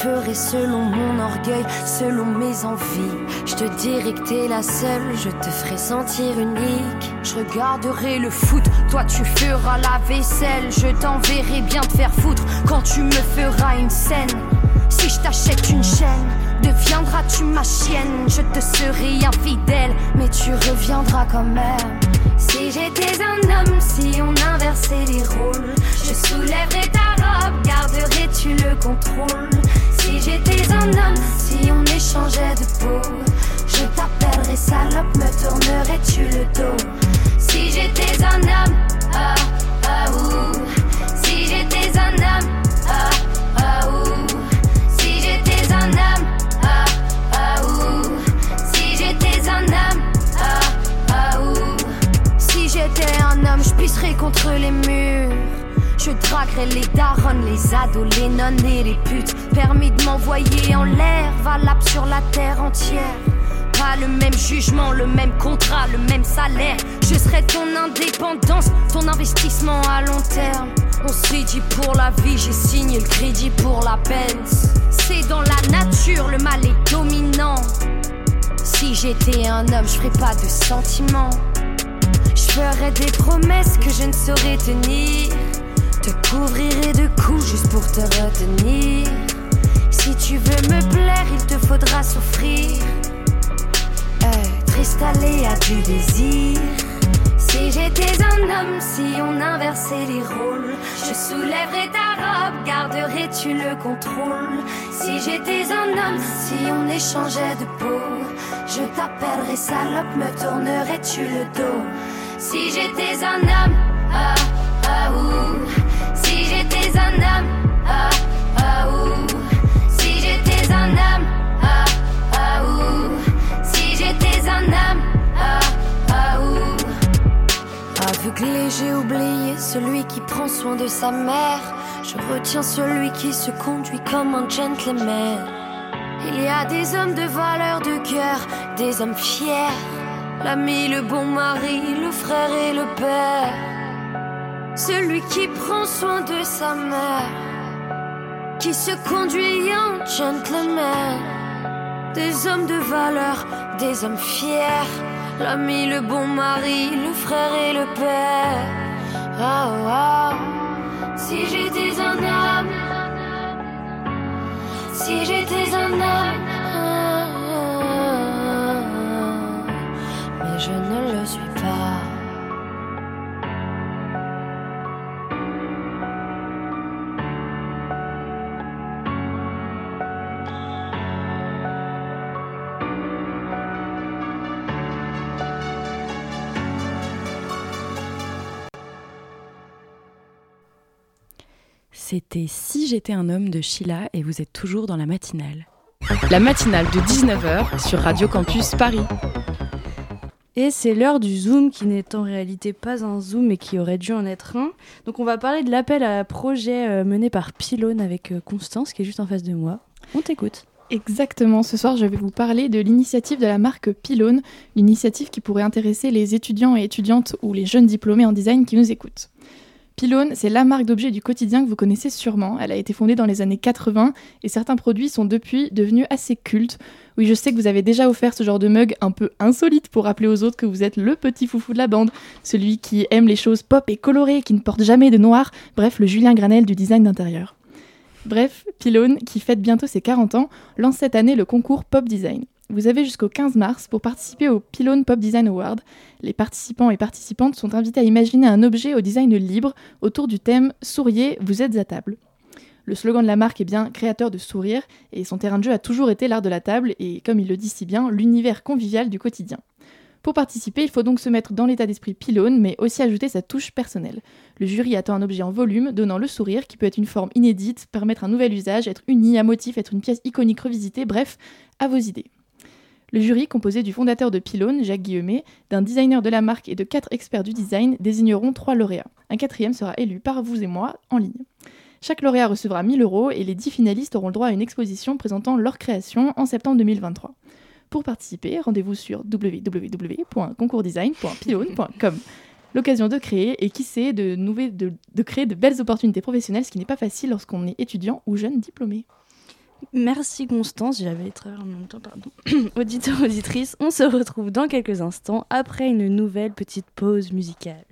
Je ferai selon mon orgueil, selon mes envies. Je te dirai que t'es la seule, je te ferai sentir unique. Je regarderai le foot, toi tu feras la vaisselle. Je t'enverrai bien te faire foutre quand tu me feras une scène. Si je t'achète une chaîne, deviendras-tu ma chienne Je te serai infidèle, mais tu reviendras quand même. Si j'étais un homme, si on inversait les rôles, je soulèverais ta robe, garderais-tu le contrôle? Si j'étais un homme, si on échangeait de peau, je t'appellerais salope, me tournerais-tu le dos? Si j'étais un homme, ah, ah, ouh. Si j'étais un homme, ah, ah, ouh. Si j'étais un homme, ah, ah, ouh. Si j'étais un homme, ah, ah, ouh. Si j'étais un homme, je pisserais contre les murs. Je draguerais les darons, les ados, les nonnes et les putes. Permis de m'envoyer en l'air, valable sur la terre entière. Pas le même jugement, le même contrat, le même salaire. Je serai ton indépendance, ton investissement à long terme. On s'est dit pour la vie, j'ai signé le crédit pour la peine. C'est dans la nature, le mal est dominant. Si j'étais un homme, je ferais pas de sentiments. Je ferais des promesses que je ne saurais tenir. Te couvrirai de coups juste pour te retenir. Si tu veux me plaire, faudra souffrir. Être installé à du désir. Si j'étais un homme, si on inversait les rôles, je soulèverais ta robe, garderais-tu le contrôle Si j'étais un homme, si on échangeait de peau, je t'appellerais salope, me tournerais-tu le dos Si j'étais un homme, ah, ah, ouh. Si j'étais un homme, ah, ah, ouh. Ah, ah. Si j'étais un homme, ah, ah, ouh. Aveuglé, j'ai oublié celui qui prend soin de sa mère. Je retiens celui qui se conduit comme un gentleman. Il y a des hommes de valeur de cœur, des hommes fiers. L'ami, le bon mari, le frère et le père. Celui qui prend soin de sa mère, qui se conduit en gentleman. Des hommes de valeur, des hommes fiers. L'ami, le bon mari, le frère et le père. Ah, ah. Si j'étais un homme, si j'étais un homme, C'était Si j'étais un homme de Sheila et vous êtes toujours dans la matinale. La matinale de 19h sur Radio Campus Paris. Et c'est l'heure du Zoom qui n'est en réalité pas un Zoom mais qui aurait dû en être un. Donc on va parler de l'appel à projet euh, mené par Pylone avec euh, Constance qui est juste en face de moi. On t'écoute. Exactement, ce soir je vais vous parler de l'initiative de la marque Pylone, une initiative qui pourrait intéresser les étudiants et étudiantes ou les jeunes diplômés en design qui nous écoutent. Pylone, c'est la marque d'objets du quotidien que vous connaissez sûrement. Elle a été fondée dans les années 80 et certains produits sont depuis devenus assez cultes. Oui, je sais que vous avez déjà offert ce genre de mug un peu insolite pour rappeler aux autres que vous êtes le petit foufou de la bande, celui qui aime les choses pop et colorées, qui ne porte jamais de noir, bref, le Julien Granel du design d'intérieur. Bref, Pylone, qui fête bientôt ses 40 ans, lance cette année le concours Pop Design. Vous avez jusqu'au 15 mars pour participer au Pylone Pop Design Award. Les participants et participantes sont invités à imaginer un objet au design libre autour du thème Souriez, vous êtes à table. Le slogan de la marque est bien créateur de sourire et son terrain de jeu a toujours été l'art de la table et, comme il le dit si bien, l'univers convivial du quotidien. Pour participer, il faut donc se mettre dans l'état d'esprit pylône, mais aussi ajouter sa touche personnelle. Le jury attend un objet en volume, donnant le sourire, qui peut être une forme inédite, permettre un nouvel usage, être uni, à motif, être une pièce iconique revisitée, bref, à vos idées. Le jury, composé du fondateur de Pylone, Jacques Guillemet, d'un designer de la marque et de quatre experts du design, désigneront trois lauréats. Un quatrième sera élu par vous et moi en ligne. Chaque lauréat recevra 1000 euros et les 10 finalistes auront le droit à une exposition présentant leur création en septembre 2023. Pour participer, rendez-vous sur www.concourdesign.pylone.com. L'occasion de créer et qui sait de, créer de belles opportunités professionnelles, ce qui n'est pas facile lorsqu'on est étudiant ou jeune diplômé. Merci Constance, j'avais travers en même temps, pardon. Auditeur, auditrice, on se retrouve dans quelques instants après une nouvelle petite pause musicale.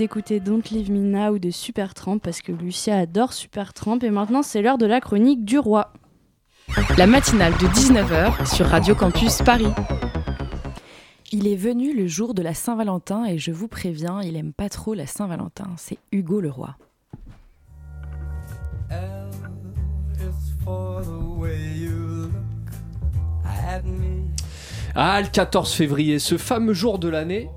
D'écouter Don't Leave Me Now de Supertramp parce que Lucia adore Supertramp et maintenant c'est l'heure de la chronique du roi. La matinale de 19h sur Radio Campus Paris. Il est venu le jour de la Saint-Valentin et je vous préviens, il aime pas trop la Saint-Valentin. C'est Hugo le roi. Ah, le 14 février, ce fameux jour de l'année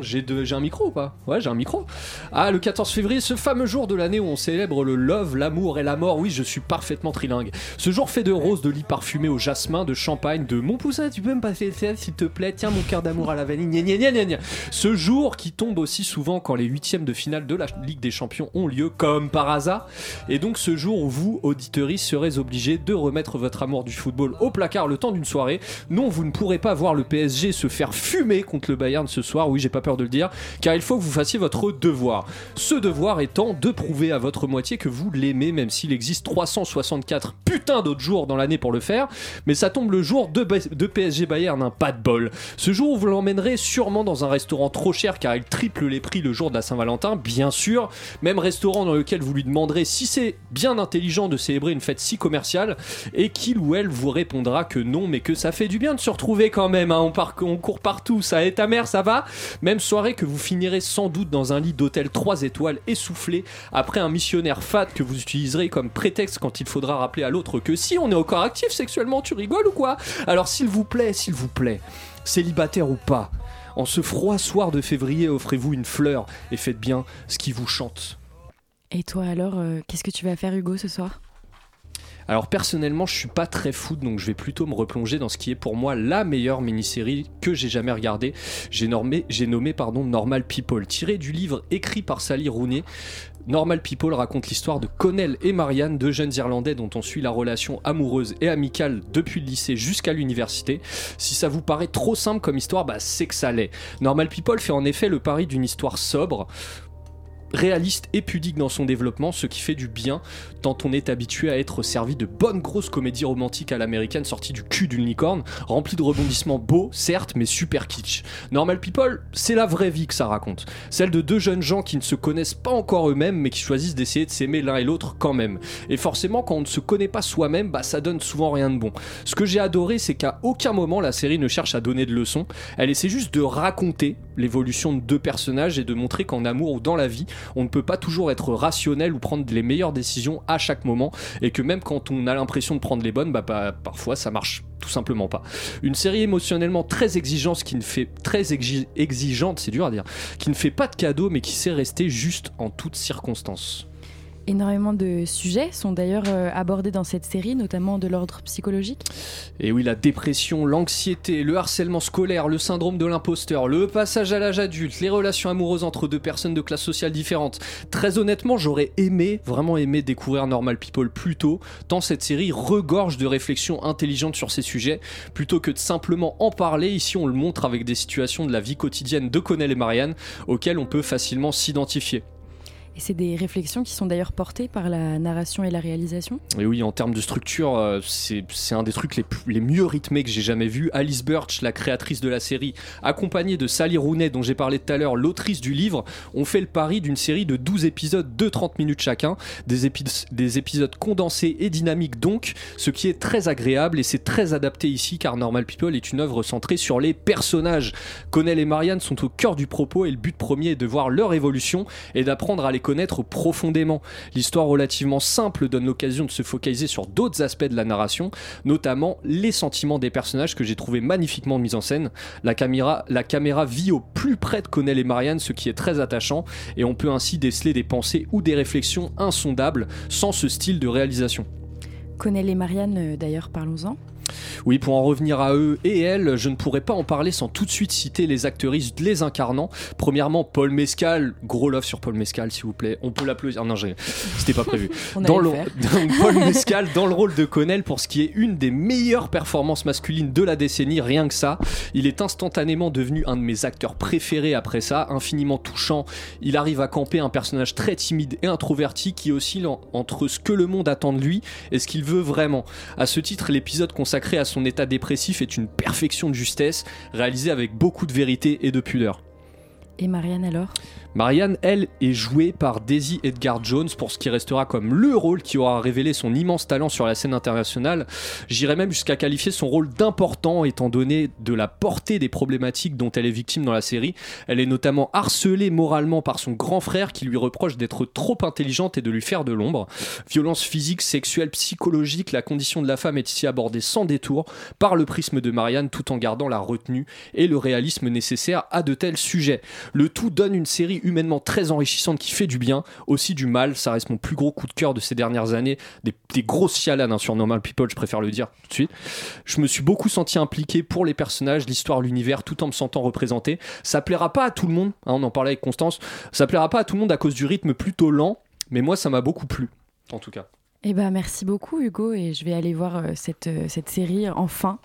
j'ai un micro ou pas Ouais, j'ai un micro. Ah, le 14 février, ce fameux jour de l'année où on célèbre le love, l'amour et la mort. Oui, je suis parfaitement trilingue. Ce jour fait de roses, de lits parfumés au jasmin, de champagne, de mon poussin, tu peux me passer le ciel s'il te plaît Tiens, mon cœur d'amour à la vanille. Gna, gna, gna, gna, Ce jour qui tombe aussi souvent quand les huitièmes de finale de la Ligue des Champions ont lieu, comme par hasard. Et donc ce jour où vous, auditeurs, serez obligés de remettre votre amour du football au placard le temps d'une soirée. Non, vous ne pourrez pas voir le PSG se faire fumer contre le Bayern ce soir oui j'ai pas peur de le dire, car il faut que vous fassiez votre devoir. Ce devoir étant de prouver à votre moitié que vous l'aimez, même s'il existe 364 putains d'autres jours dans l'année pour le faire, mais ça tombe le jour de, PSG Bayern, un pas de bol. Ce jour où vous l'emmènerez sûrement dans un restaurant trop cher car il triple les prix le jour de la Saint-Valentin, bien sûr, même restaurant dans lequel vous lui demanderez si c'est bien intelligent de célébrer une fête si commerciale, et qu'il ou elle vous répondra que non, mais que ça fait du bien de se retrouver quand même, hein. on court partout, ça est ta mère, ça va? Même soirée que vous finirez sans doute dans un lit d'hôtel 3 étoiles essoufflé après un missionnaire fat que vous utiliserez comme prétexte quand il faudra rappeler à l'autre que si on est encore actif sexuellement, tu rigoles ou quoi? Alors s'il vous plaît, s'il vous plaît, célibataire ou pas, en ce froid soir de février, offrez-vous une fleur et faites bien ce qui vous chante. Et toi alors, euh, qu'est-ce que tu vas faire Hugo ce soir? Alors personnellement, je suis pas très foot, donc je vais plutôt me replonger dans ce qui est pour moi la meilleure mini-série que j'ai jamais regardée. J'ai nommé, pardon, Normal People, tiré du livre écrit par Sally Rooney. Normal People raconte l'histoire de Connell et Marianne, deux jeunes Irlandais dont on suit la relation amoureuse et amicale depuis le lycée jusqu'à l'université. Si ça vous paraît trop simple comme histoire, bah c'est que ça l'est. Normal People fait en effet le pari d'une histoire sobre, réaliste et pudique dans son développement, ce qui fait du bien tant on est habitué à être servi de bonnes grosses comédies romantiques à l'américaine sorties du cul d'une licorne, remplies de rebondissements beaux, certes, mais super kitsch. Normal People, c'est la vraie vie que ça raconte. Celle de deux jeunes gens qui ne se connaissent pas encore eux-mêmes, mais qui choisissent d'essayer de s'aimer l'un et l'autre quand même. Et forcément, quand on ne se connaît pas soi-même, bah ça donne souvent rien de bon. Ce que j'ai adoré, c'est qu'à aucun moment la série ne cherche à donner de leçons, elle essaie juste de raconter l'évolution de deux personnages et de montrer qu'en amour ou dans la vie, on ne peut pas toujours être rationnel ou prendre les meilleures décisions à chaque moment et que même quand on a l'impression de prendre les bonnes, bah, bah parfois ça marche tout simplement pas. Une série émotionnellement très exigeante qui ne fait très exigeante, c'est dur à dire, qui ne fait pas de cadeaux mais qui sait rester juste en toutes circonstances. Énormément de sujets sont d'ailleurs euh, abordés dans cette série, notamment de l'ordre psychologique. Et oui, la dépression, l'anxiété, le harcèlement scolaire, le syndrome de l'imposteur, le passage à l'âge adulte, les relations amoureuses entre deux personnes de classe sociale différentes. Très honnêtement, j'aurais aimé, vraiment aimé découvrir Normal People plus tôt, tant cette série regorge de réflexions intelligentes sur ces sujets. Plutôt que de simplement en parler, ici on le montre avec des situations de la vie quotidienne de Connell et Marianne auxquelles on peut facilement s'identifier. Et c'est des réflexions qui sont d'ailleurs portées par la narration et la réalisation. Et oui, en termes de structure, euh, c'est un des trucs les, les mieux rythmés que j'ai jamais vu. Alice Birch, la créatrice de la série, accompagnée de Sally Rooney, dont j'ai parlé tout à l'heure, l'autrice du livre, ont fait le pari d'une série de 12 épisodes de 30 minutes chacun, des, des épisodes condensés et dynamiques donc, ce qui est très agréable et c'est très adapté ici car Normal People est une œuvre centrée sur les personnages. Connell et Marianne sont au cœur du propos et le but premier est de voir leur évolution et d'apprendre à les connaître profondément. L'histoire relativement simple donne l'occasion de se focaliser sur d'autres aspects de la narration, notamment les sentiments des personnages que j'ai trouvé magnifiquement mis en scène. La caméra, vit au plus près de Connell et Marianne, ce qui est très attachant, et on peut ainsi déceler des pensées ou des réflexions insondables sans ce style de réalisation. Connell et Marianne, euh, d'ailleurs, parlons-en. Oui, pour en revenir à eux et elles, je ne pourrais pas en parler sans tout de suite citer les actrices les incarnant. Premièrement, Paul Mescal, gros love sur Paul Mescal, s'il vous plaît. On peut l'applaudir. Non, c'était pas prévu. dans le... Paul Mescal dans le rôle de Connell pour ce qui est une des meilleures performances masculines de la décennie, rien que ça. Il est instantanément devenu un de mes acteurs préférés après ça, infiniment touchant. Il arrive à camper un personnage très timide et introverti qui oscille entre ce que le monde attend de lui et ce qu'il veut vraiment. À ce titre, l'épisode consacré créé à son état dépressif est une perfection de justesse, réalisée avec beaucoup de vérité et de pudeur. Et Marianne alors? Marianne, elle, est jouée par Daisy Edgar Jones pour ce qui restera comme le rôle qui aura révélé son immense talent sur la scène internationale. J'irais même jusqu'à qualifier son rôle d'important étant donné de la portée des problématiques dont elle est victime dans la série. Elle est notamment harcelée moralement par son grand frère qui lui reproche d'être trop intelligente et de lui faire de l'ombre. Violence physique, sexuelle, psychologique, la condition de la femme est ici abordée sans détour par le prisme de Marianne tout en gardant la retenue et le réalisme nécessaire à de tels sujets. Le tout donne une série humainement très enrichissante qui fait du bien, aussi du mal. Ça reste mon plus gros coup de cœur de ces dernières années. Des, grosses chialanes hein, sur Normal People, je préfère le dire tout de suite. Je me suis beaucoup senti impliqué pour les personnages, l'histoire, l'univers, tout en me sentant représenté. Ça plaira pas à tout le monde, hein, on en parlait avec Constance, ça plaira pas à tout le monde à cause du rythme plutôt lent, mais moi ça m'a beaucoup plu, en tout cas. Eh ben, merci beaucoup Hugo et je vais aller voir euh, cette, euh, cette série enfin.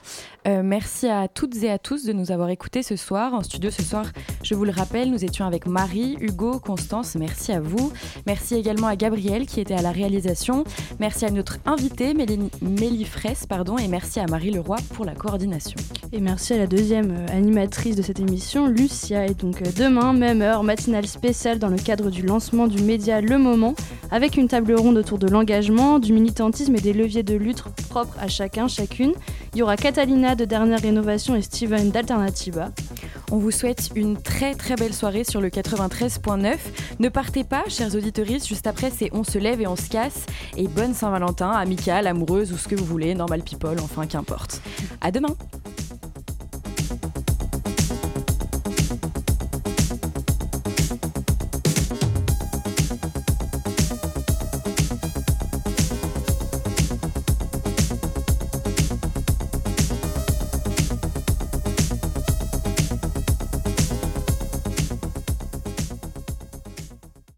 Euh, merci à toutes et à tous de nous avoir écoutés ce soir. En studio ce soir, je vous le rappelle, nous étions avec Marie, Hugo, Constance. Merci à vous. Merci également à Gabriel qui était à la réalisation. Merci à notre invitée Mélie Fraisse pardon, et merci à Marie Leroy pour la coordination. Et merci à la deuxième animatrice de cette émission, Lucia. Et donc demain, même heure, matinale spéciale dans le cadre du lancement du média Le Moment avec une table ronde autour de l'engagement du militantisme et des leviers de lutte propres à chacun, chacune. Il y aura Catalina de Dernière Rénovation et Steven d'Alternativa. On vous souhaite une très très belle soirée sur le 93.9. Ne partez pas, chers auditeurs, juste après c'est On se lève et on se casse. Et bonne Saint-Valentin, amicale, amoureuse ou ce que vous voulez, normal people, enfin qu'importe. À demain!